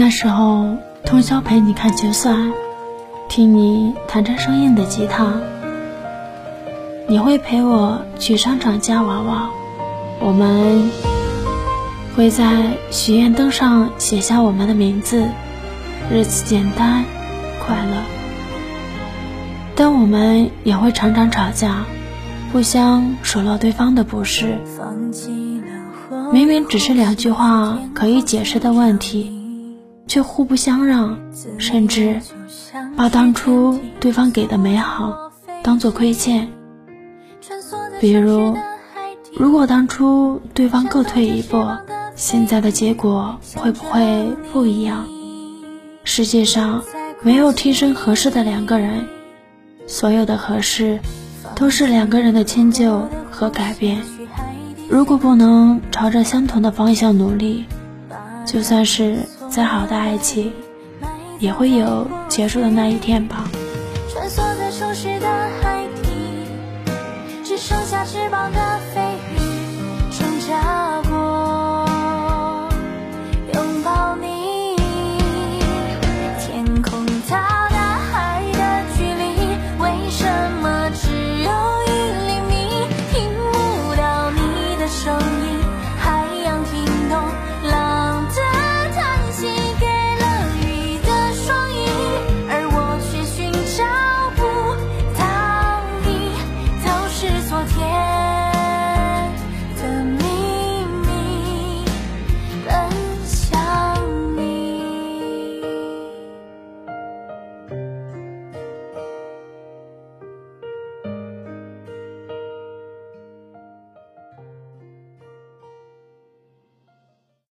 那时候通宵陪你看球赛，听你弹着生硬的吉他。你会陪我去商场夹娃娃，我们会在许愿灯上写下我们的名字，日子简单快乐。但我们也会常常吵架，互相数落对方的不是。明明只是两句话可以解释的问题，却互不相让，甚至把当初对方给的美好当做亏欠。比如，如果当初对方各退一步，现在的结果会不会不一样？世界上没有天生合适的两个人，所有的合适都是两个人的迁就和改变。如果不能朝着相同的方向努力，就算是再好的爱情，也会有结束的那一天吧。穿梭在熟悉的海底，只剩下翅膀的